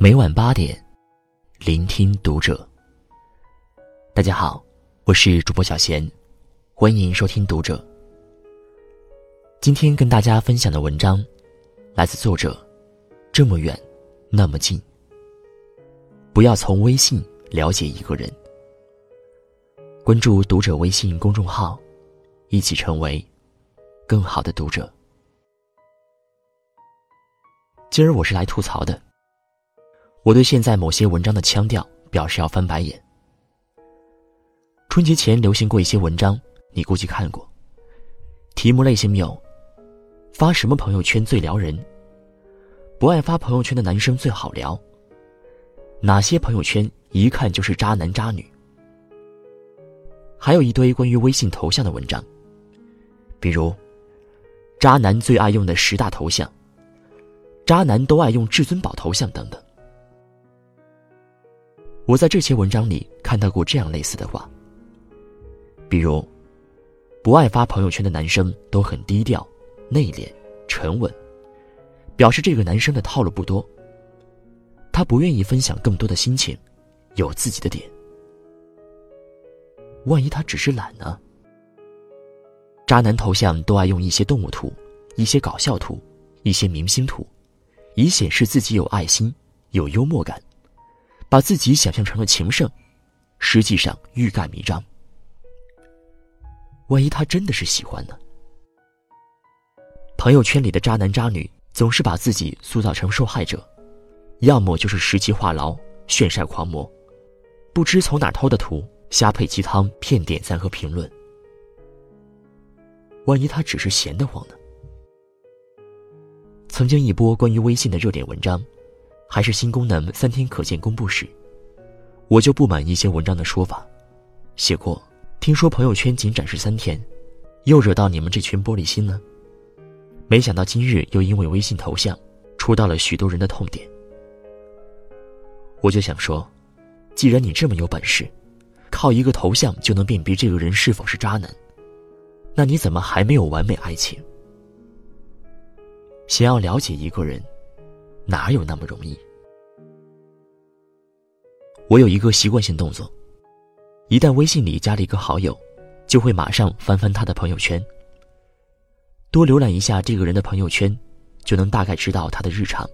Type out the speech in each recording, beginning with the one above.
每晚八点，聆听读者。大家好，我是主播小贤，欢迎收听读者。今天跟大家分享的文章，来自作者。这么远，那么近。不要从微信了解一个人。关注读者微信公众号，一起成为更好的读者。今儿我是来吐槽的。我对现在某些文章的腔调表示要翻白眼。春节前流行过一些文章，你估计看过。题目类型有：发什么朋友圈最撩人？不爱发朋友圈的男生最好聊。哪些朋友圈一看就是渣男渣女？还有一堆关于微信头像的文章，比如：渣男最爱用的十大头像，渣男都爱用至尊宝头像等等。我在这些文章里看到过这样类似的话，比如，不爱发朋友圈的男生都很低调、内敛、沉稳，表示这个男生的套路不多。他不愿意分享更多的心情，有自己的点。万一他只是懒呢？渣男头像都爱用一些动物图、一些搞笑图、一些明星图，以显示自己有爱心、有幽默感。把自己想象成了情圣，实际上欲盖弥彰。万一他真的是喜欢呢？朋友圈里的渣男渣女总是把自己塑造成受害者，要么就是十级话痨、炫晒狂魔，不知从哪偷的图，瞎配鸡汤骗点赞和评论。万一他只是闲得慌呢？曾经一波关于微信的热点文章。还是新功能三天可见公布时，我就不满一些文章的说法，写过。听说朋友圈仅展示三天，又惹到你们这群玻璃心了。没想到今日又因为微信头像，戳到了许多人的痛点。我就想说，既然你这么有本事，靠一个头像就能辨别这个人是否是渣男，那你怎么还没有完美爱情？想要了解一个人。哪有那么容易？我有一个习惯性动作，一旦微信里加了一个好友，就会马上翻翻他的朋友圈，多浏览一下这个人的朋友圈，就能大概知道他的日常，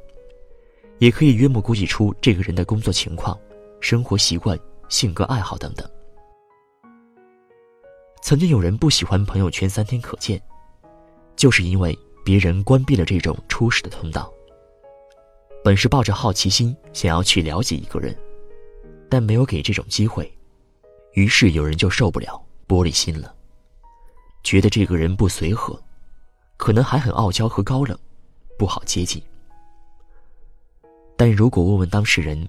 也可以约莫估计出这个人的工作情况、生活习惯、性格爱好等等。曾经有人不喜欢朋友圈三天可见，就是因为别人关闭了这种初始的通道。本是抱着好奇心想要去了解一个人，但没有给这种机会，于是有人就受不了玻璃心了，觉得这个人不随和，可能还很傲娇和高冷，不好接近。但如果问问当事人，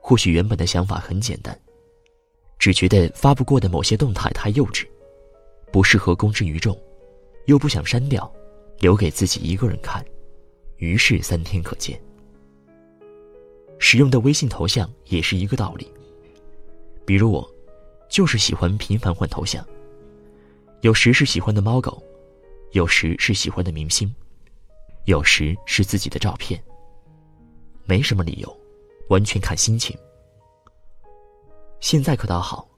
或许原本的想法很简单，只觉得发不过的某些动态太幼稚，不适合公之于众，又不想删掉，留给自己一个人看，于是三天可见。使用的微信头像也是一个道理。比如我，就是喜欢频繁换头像。有时是喜欢的猫狗，有时是喜欢的明星，有时是自己的照片。没什么理由，完全看心情。现在可倒好，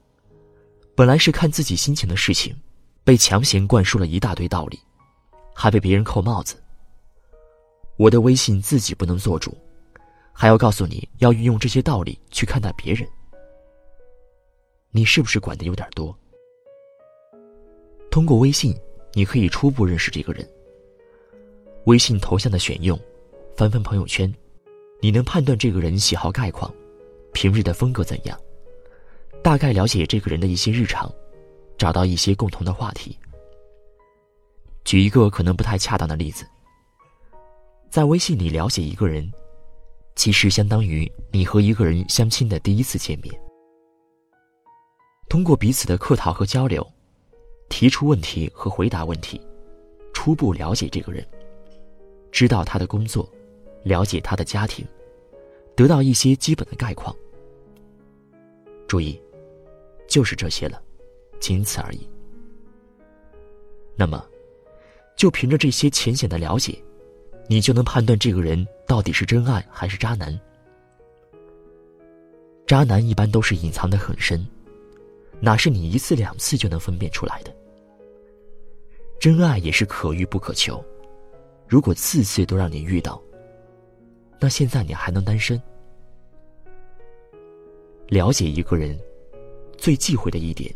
本来是看自己心情的事情，被强行灌输了一大堆道理，还被别人扣帽子。我的微信自己不能做主。还要告诉你要运用这些道理去看待别人，你是不是管的有点多？通过微信，你可以初步认识这个人。微信头像的选用，翻翻朋友圈，你能判断这个人喜好概况，平日的风格怎样，大概了解这个人的一些日常，找到一些共同的话题。举一个可能不太恰当的例子，在微信里了解一个人。其实相当于你和一个人相亲的第一次见面，通过彼此的客套和交流，提出问题和回答问题，初步了解这个人，知道他的工作，了解他的家庭，得到一些基本的概况。注意，就是这些了，仅此而已。那么，就凭着这些浅显的了解。你就能判断这个人到底是真爱还是渣男，渣男一般都是隐藏的很深，哪是你一次两次就能分辨出来的？真爱也是可遇不可求，如果次次都让你遇到，那现在你还能单身？了解一个人，最忌讳的一点，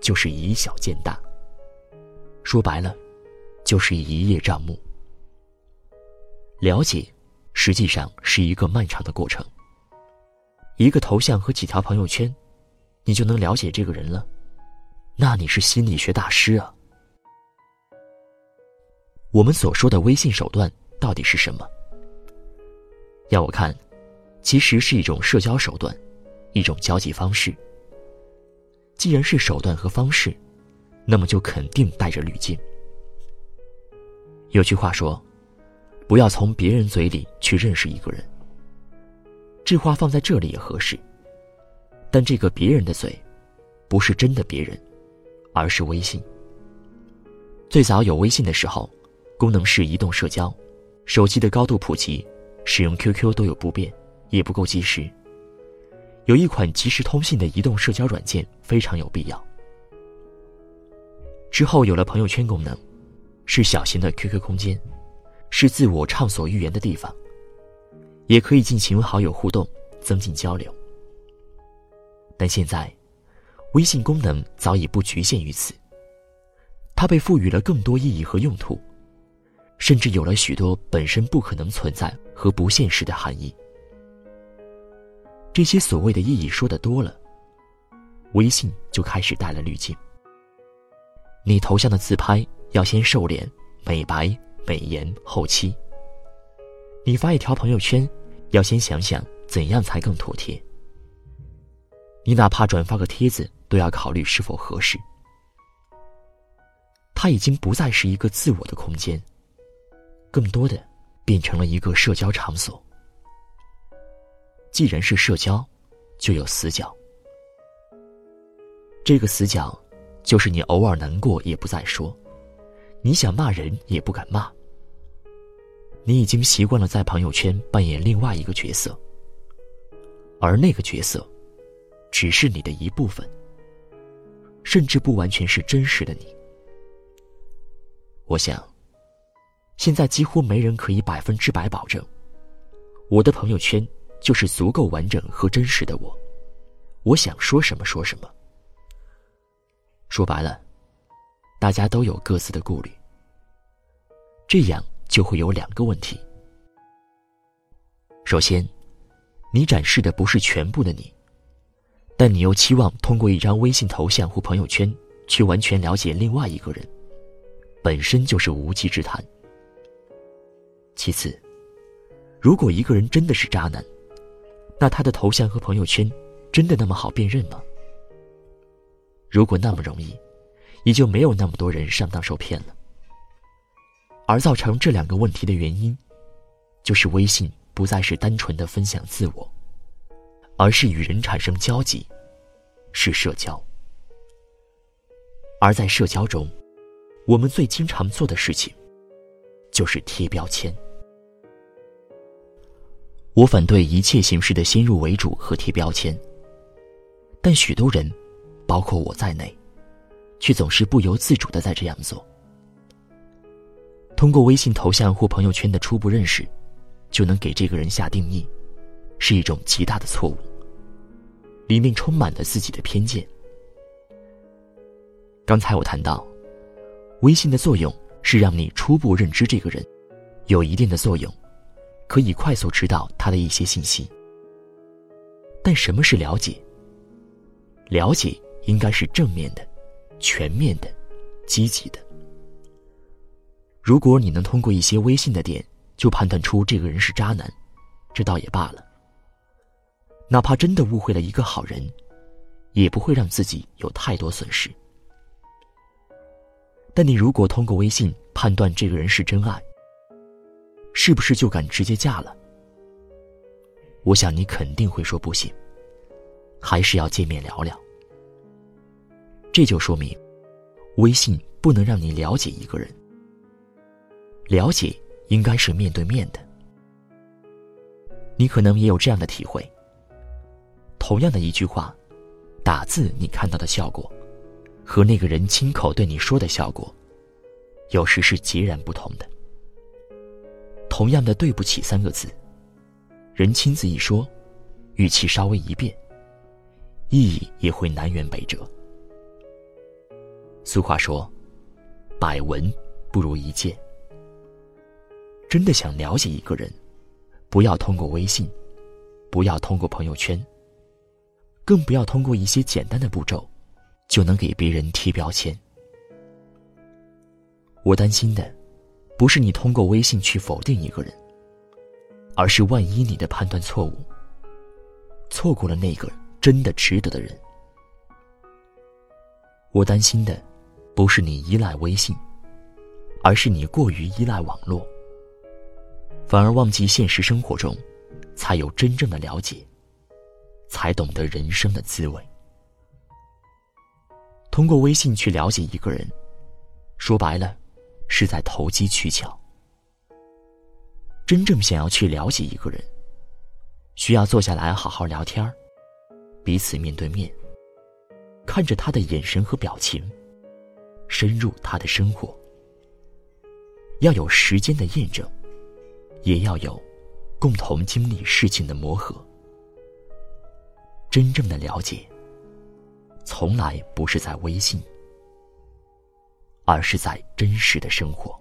就是以小见大。说白了，就是一叶障目。了解，实际上是一个漫长的过程。一个头像和几条朋友圈，你就能了解这个人了？那你是心理学大师啊！我们所说的微信手段到底是什么？要我看，其实是一种社交手段，一种交际方式。既然是手段和方式，那么就肯定带着滤镜。有句话说。不要从别人嘴里去认识一个人。这话放在这里也合适。但这个别人的嘴，不是真的别人，而是微信。最早有微信的时候，功能是移动社交，手机的高度普及，使用 QQ 都有不便，也不够及时。有一款即时通信的移动社交软件非常有必要。之后有了朋友圈功能，是小型的 QQ 空间。是自我畅所欲言的地方，也可以进行好友互动，增进交流。但现在，微信功能早已不局限于此，它被赋予了更多意义和用途，甚至有了许多本身不可能存在和不现实的含义。这些所谓的意义说的多了，微信就开始带了滤镜。你头像的自拍要先瘦脸、美白。美颜后期，你发一条朋友圈，要先想想怎样才更妥帖。你哪怕转发个帖子，都要考虑是否合适。它已经不再是一个自我的空间，更多的变成了一个社交场所。既然是社交，就有死角。这个死角，就是你偶尔难过也不再说。你想骂人也不敢骂。你已经习惯了在朋友圈扮演另外一个角色，而那个角色，只是你的一部分，甚至不完全是真实的你。我想，现在几乎没人可以百分之百保证，我的朋友圈就是足够完整和真实的我，我想说什么说什么。说白了。大家都有各自的顾虑，这样就会有两个问题。首先，你展示的不是全部的你，但你又期望通过一张微信头像或朋友圈去完全了解另外一个人，本身就是无稽之谈。其次，如果一个人真的是渣男，那他的头像和朋友圈真的那么好辨认吗？如果那么容易？也就没有那么多人上当受骗了。而造成这两个问题的原因，就是微信不再是单纯的分享自我，而是与人产生交集，是社交。而在社交中，我们最经常做的事情，就是贴标签。我反对一切形式的先入为主和贴标签，但许多人，包括我在内。却总是不由自主的在这样做。通过微信头像或朋友圈的初步认识，就能给这个人下定义，是一种极大的错误。里面充满了自己的偏见。刚才我谈到，微信的作用是让你初步认知这个人，有一定的作用，可以快速知道他的一些信息。但什么是了解？了解应该是正面的。全面的，积极的。如果你能通过一些微信的点就判断出这个人是渣男，这倒也罢了。哪怕真的误会了一个好人，也不会让自己有太多损失。但你如果通过微信判断这个人是真爱，是不是就敢直接嫁了？我想你肯定会说不行，还是要见面聊聊。这就说明，微信不能让你了解一个人。了解应该是面对面的。你可能也有这样的体会：同样的一句话，打字你看到的效果，和那个人亲口对你说的效果，有时是截然不同的。同样的“对不起”三个字，人亲自一说，语气稍微一变，意义也会南辕北辙。俗话说：“百闻不如一见。”真的想了解一个人，不要通过微信，不要通过朋友圈，更不要通过一些简单的步骤，就能给别人贴标签。我担心的。不是你通过微信去否定一个人，而是万一你的判断错误，错过了那个真的值得的人。我担心的，不是你依赖微信，而是你过于依赖网络，反而忘记现实生活中，才有真正的了解，才懂得人生的滋味。通过微信去了解一个人，说白了。是在投机取巧。真正想要去了解一个人，需要坐下来好好聊天彼此面对面，看着他的眼神和表情，深入他的生活。要有时间的验证，也要有共同经历事情的磨合。真正的了解，从来不是在微信。而是在真实的生活。